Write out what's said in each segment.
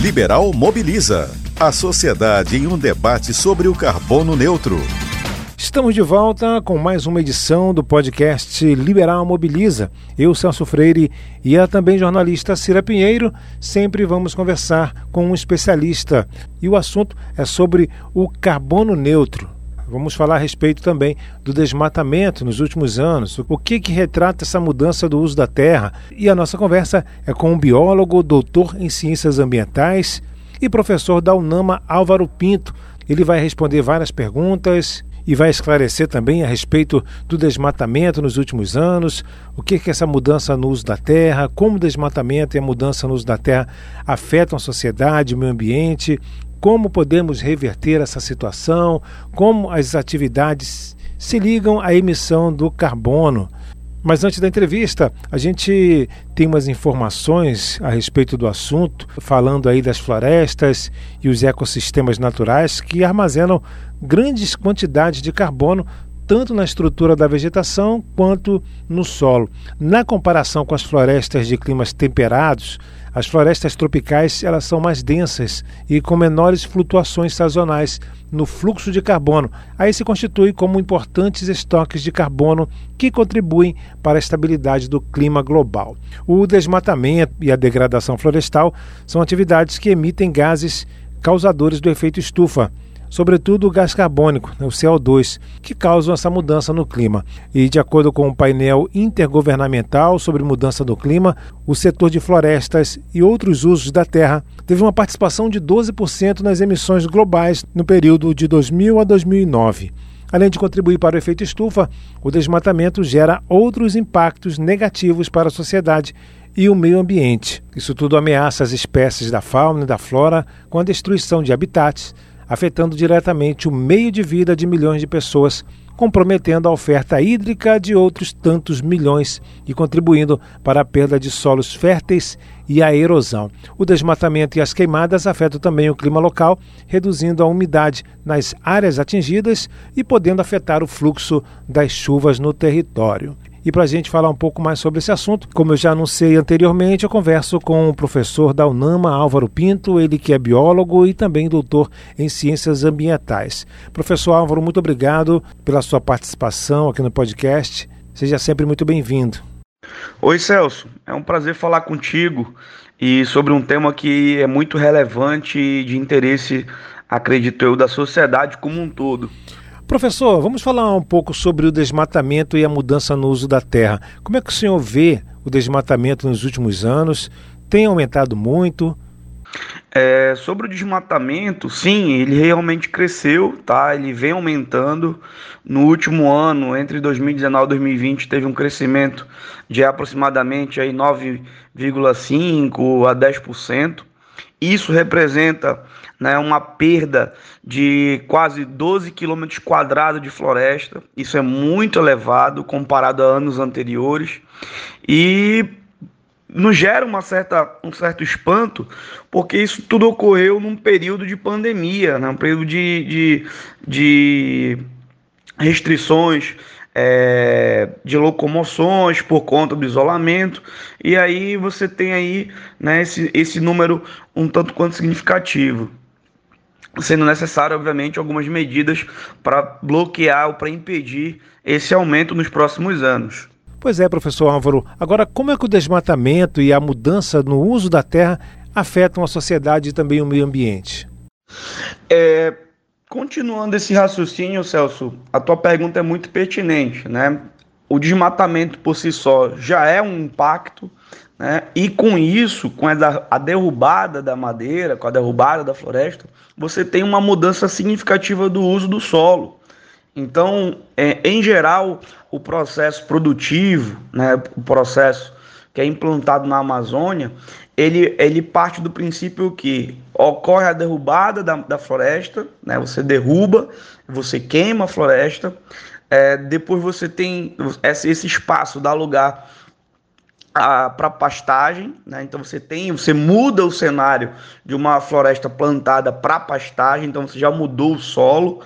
Liberal Mobiliza. A sociedade em um debate sobre o carbono neutro. Estamos de volta com mais uma edição do podcast Liberal Mobiliza. Eu, Celso Freire, e a também jornalista Cira Pinheiro, sempre vamos conversar com um especialista. E o assunto é sobre o carbono neutro. Vamos falar a respeito também do desmatamento nos últimos anos, o que, que retrata essa mudança do uso da terra. E a nossa conversa é com um biólogo, doutor em ciências ambientais e professor da UNAMA, Álvaro Pinto. Ele vai responder várias perguntas e vai esclarecer também a respeito do desmatamento nos últimos anos, o que, que essa mudança no uso da terra, como o desmatamento e a mudança no uso da terra afetam a sociedade, o meio ambiente, como podemos reverter essa situação, como as atividades se ligam à emissão do carbono. Mas antes da entrevista, a gente tem umas informações a respeito do assunto, falando aí das florestas e os ecossistemas naturais que armazenam grandes quantidades de carbono tanto na estrutura da vegetação quanto no solo. Na comparação com as florestas de climas temperados, as florestas tropicais elas são mais densas e com menores flutuações sazonais no fluxo de carbono. Aí se constituem como importantes estoques de carbono que contribuem para a estabilidade do clima global. O desmatamento e a degradação florestal são atividades que emitem gases causadores do efeito estufa sobretudo o gás carbônico, né, o CO2, que causam essa mudança no clima. E de acordo com o painel intergovernamental sobre mudança do clima, o setor de florestas e outros usos da terra teve uma participação de 12% nas emissões globais no período de 2000 a 2009. Além de contribuir para o efeito estufa, o desmatamento gera outros impactos negativos para a sociedade e o meio ambiente. Isso tudo ameaça as espécies da fauna e da flora com a destruição de habitats, afetando diretamente o meio de vida de milhões de pessoas, comprometendo a oferta hídrica de outros tantos milhões e contribuindo para a perda de solos férteis e a erosão. O desmatamento e as queimadas afetam também o clima local, reduzindo a umidade nas áreas atingidas e podendo afetar o fluxo das chuvas no território. E para a gente falar um pouco mais sobre esse assunto, como eu já anunciei anteriormente, eu converso com o professor da UNAMA, Álvaro Pinto, ele que é biólogo e também doutor em ciências ambientais. Professor Álvaro, muito obrigado pela sua participação aqui no podcast. Seja sempre muito bem-vindo. Oi, Celso. É um prazer falar contigo e sobre um tema que é muito relevante e de interesse, acredito eu, da sociedade como um todo. Professor, vamos falar um pouco sobre o desmatamento e a mudança no uso da terra. Como é que o senhor vê o desmatamento nos últimos anos? Tem aumentado muito? É, sobre o desmatamento, sim, ele realmente cresceu, tá? Ele vem aumentando. No último ano, entre 2019 e 2020, teve um crescimento de aproximadamente aí 9,5 a 10%. Isso representa né, uma perda de quase 12 quilômetros quadrados de floresta. Isso é muito elevado comparado a anos anteriores. E nos gera uma certa, um certo espanto, porque isso tudo ocorreu num período de pandemia, né, um período de, de, de restrições é, de locomoções por conta do isolamento, e aí você tem aí né, esse, esse número um tanto quanto significativo. Sendo necessário, obviamente, algumas medidas para bloquear ou para impedir esse aumento nos próximos anos. Pois é, professor Álvaro. Agora, como é que o desmatamento e a mudança no uso da terra afetam a sociedade e também o meio ambiente? É, Continuando esse raciocínio, Celso, a tua pergunta é muito pertinente, né? O desmatamento por si só já é um impacto, né? E com isso, com a derrubada da madeira, com a derrubada da floresta, você tem uma mudança significativa do uso do solo. Então, é, em geral, o processo produtivo, né, o processo que é implantado na Amazônia, ele, ele parte do princípio que ocorre a derrubada da, da floresta, né? você derruba, você queima a floresta, é, depois você tem esse, esse espaço dá lugar para pastagem, né? então você tem, você muda o cenário de uma floresta plantada para pastagem, então você já mudou o solo.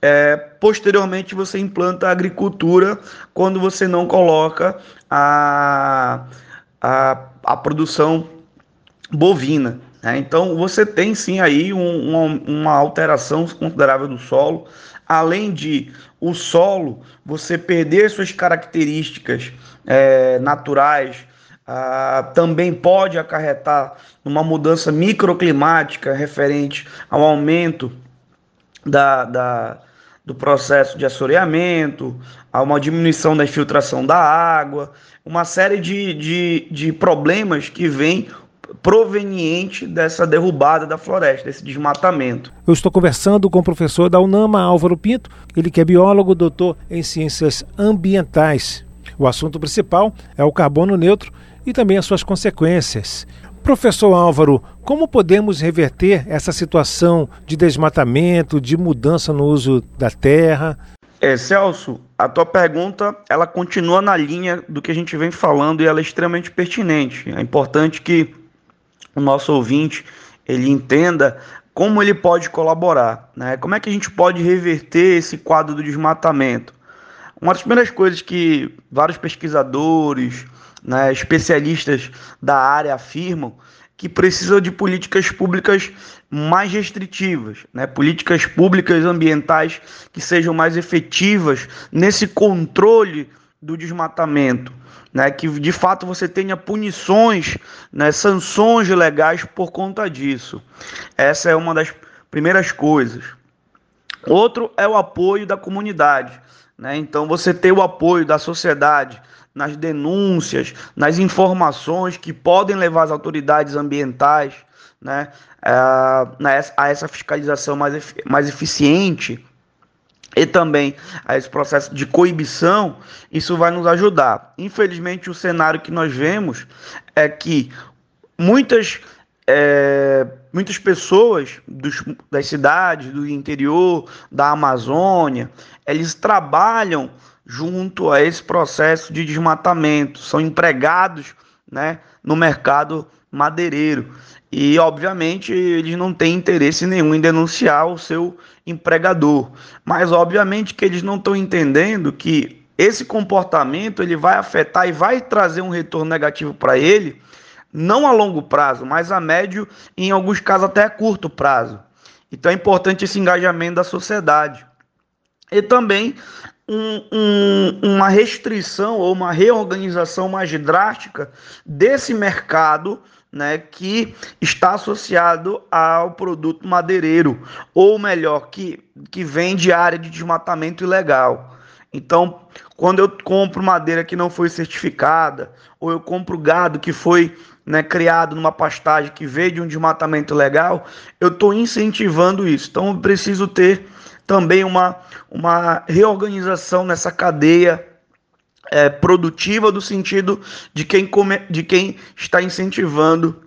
É, posteriormente você implanta a agricultura quando você não coloca a, a, a produção bovina. Né? Então você tem sim aí um, uma, uma alteração considerável do solo, além de o solo você perder suas características é, naturais, ah, também pode acarretar uma mudança microclimática referente ao aumento da, da, do processo de assoreamento, a uma diminuição da infiltração da água, uma série de, de, de problemas que vêm proveniente dessa derrubada da floresta, desse desmatamento. Eu estou conversando com o professor da UNAMA, Álvaro Pinto, ele que é biólogo, doutor em ciências ambientais. O assunto principal é o carbono neutro e também as suas consequências. Professor Álvaro, como podemos reverter essa situação de desmatamento, de mudança no uso da terra? É, Celso, a tua pergunta ela continua na linha do que a gente vem falando e ela é extremamente pertinente. É importante que o nosso ouvinte ele entenda como ele pode colaborar, né? Como é que a gente pode reverter esse quadro do desmatamento? Uma das primeiras coisas que vários pesquisadores, né, especialistas da área afirmam que precisa de políticas públicas mais restritivas, né? políticas públicas ambientais que sejam mais efetivas nesse controle do desmatamento, né? que de fato você tenha punições, né? sanções legais por conta disso. Essa é uma das primeiras coisas. Outro é o apoio da comunidade. Né? Então, você ter o apoio da sociedade nas denúncias, nas informações que podem levar as autoridades ambientais né, a, a essa fiscalização mais, mais eficiente e também a esse processo de coibição, isso vai nos ajudar. Infelizmente, o cenário que nós vemos é que muitas, é, muitas pessoas dos, das cidades, do interior, da Amazônia, eles trabalham junto a esse processo de desmatamento, são empregados né, no mercado madeireiro. E, obviamente, eles não têm interesse nenhum em denunciar o seu empregador. Mas, obviamente, que eles não estão entendendo que esse comportamento ele vai afetar e vai trazer um retorno negativo para ele, não a longo prazo, mas a médio e, em alguns casos, até a curto prazo. Então, é importante esse engajamento da sociedade. E também um, um, uma restrição ou uma reorganização mais drástica desse mercado né, que está associado ao produto madeireiro, ou melhor, que, que vem de área de desmatamento ilegal. Então, quando eu compro madeira que não foi certificada, ou eu compro gado que foi né, criado numa pastagem que veio de um desmatamento ilegal, eu estou incentivando isso. Então, eu preciso ter também uma, uma reorganização nessa cadeia é, produtiva do sentido de quem, come, de quem está incentivando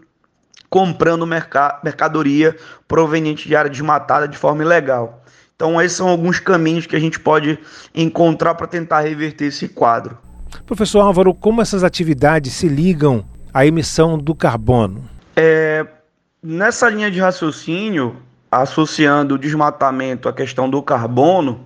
comprando merca, mercadoria proveniente de área desmatada de forma ilegal. Então, esses são alguns caminhos que a gente pode encontrar para tentar reverter esse quadro. Professor Álvaro, como essas atividades se ligam à emissão do carbono? É, nessa linha de raciocínio, associando o desmatamento à questão do carbono,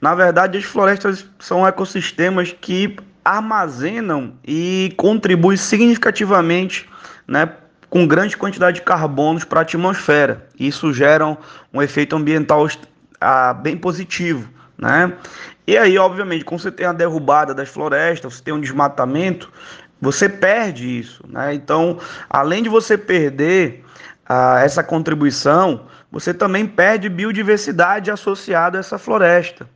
na verdade as florestas são ecossistemas que armazenam e contribuem significativamente né, com grande quantidade de carbonos para a atmosfera. Isso gera um efeito ambiental ah, bem positivo. Né? E aí, obviamente, quando você tem a derrubada das florestas, você tem um desmatamento, você perde isso. Né? Então, além de você perder ah, essa contribuição, você também perde biodiversidade associada a essa floresta.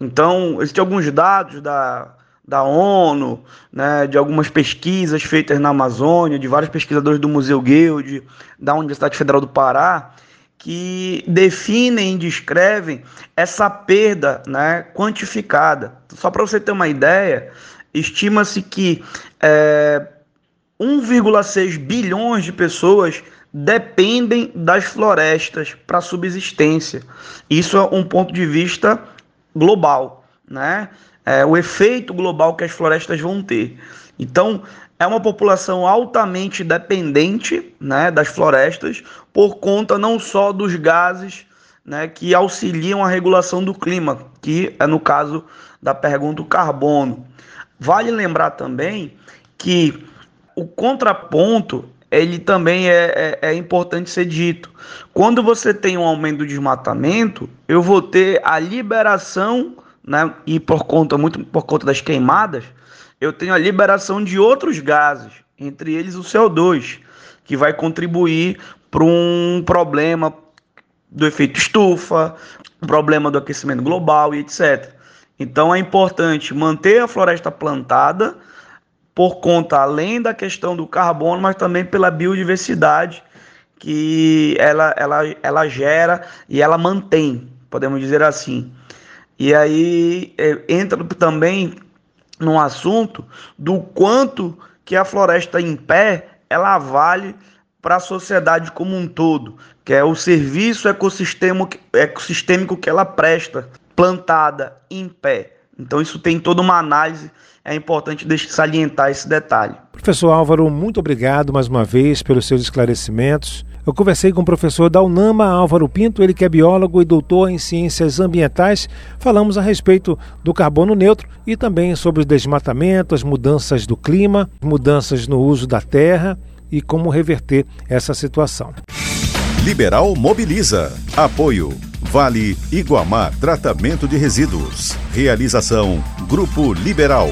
Então, existem alguns dados da, da ONU, né, de algumas pesquisas feitas na Amazônia, de vários pesquisadores do Museu Guild, da Universidade Federal do Pará, que definem e descrevem essa perda né, quantificada. Só para você ter uma ideia, estima-se que é, 1,6 bilhões de pessoas dependem das florestas para subsistência. Isso é um ponto de vista global, né? É o efeito global que as florestas vão ter. Então, é uma população altamente dependente, né, das florestas por conta não só dos gases, né, que auxiliam a regulação do clima, que é no caso da pergunta o carbono. Vale lembrar também que o contraponto ele também é, é, é, importante ser dito. Quando você tem um aumento do desmatamento, eu vou ter a liberação, né, e por conta muito por conta das queimadas, eu tenho a liberação de outros gases, entre eles o CO2, que vai contribuir para um problema do efeito estufa, problema do aquecimento global e etc. Então é importante manter a floresta plantada por conta, além da questão do carbono, mas também pela biodiversidade que ela, ela, ela gera e ela mantém, podemos dizer assim. E aí é, entra também no assunto do quanto que a floresta em pé ela vale para a sociedade como um todo, que é o serviço ecossistêmico que ela presta, plantada em pé. Então isso tem toda uma análise, é importante salientar esse detalhe. Professor Álvaro, muito obrigado mais uma vez pelos seus esclarecimentos. Eu conversei com o professor da UNAMA, Álvaro Pinto, ele que é biólogo e doutor em ciências ambientais. Falamos a respeito do carbono neutro e também sobre o desmatamento, as mudanças do clima, mudanças no uso da terra e como reverter essa situação. Liberal Mobiliza. Apoio. Vale Iguamar Tratamento de Resíduos. Realização Grupo Liberal.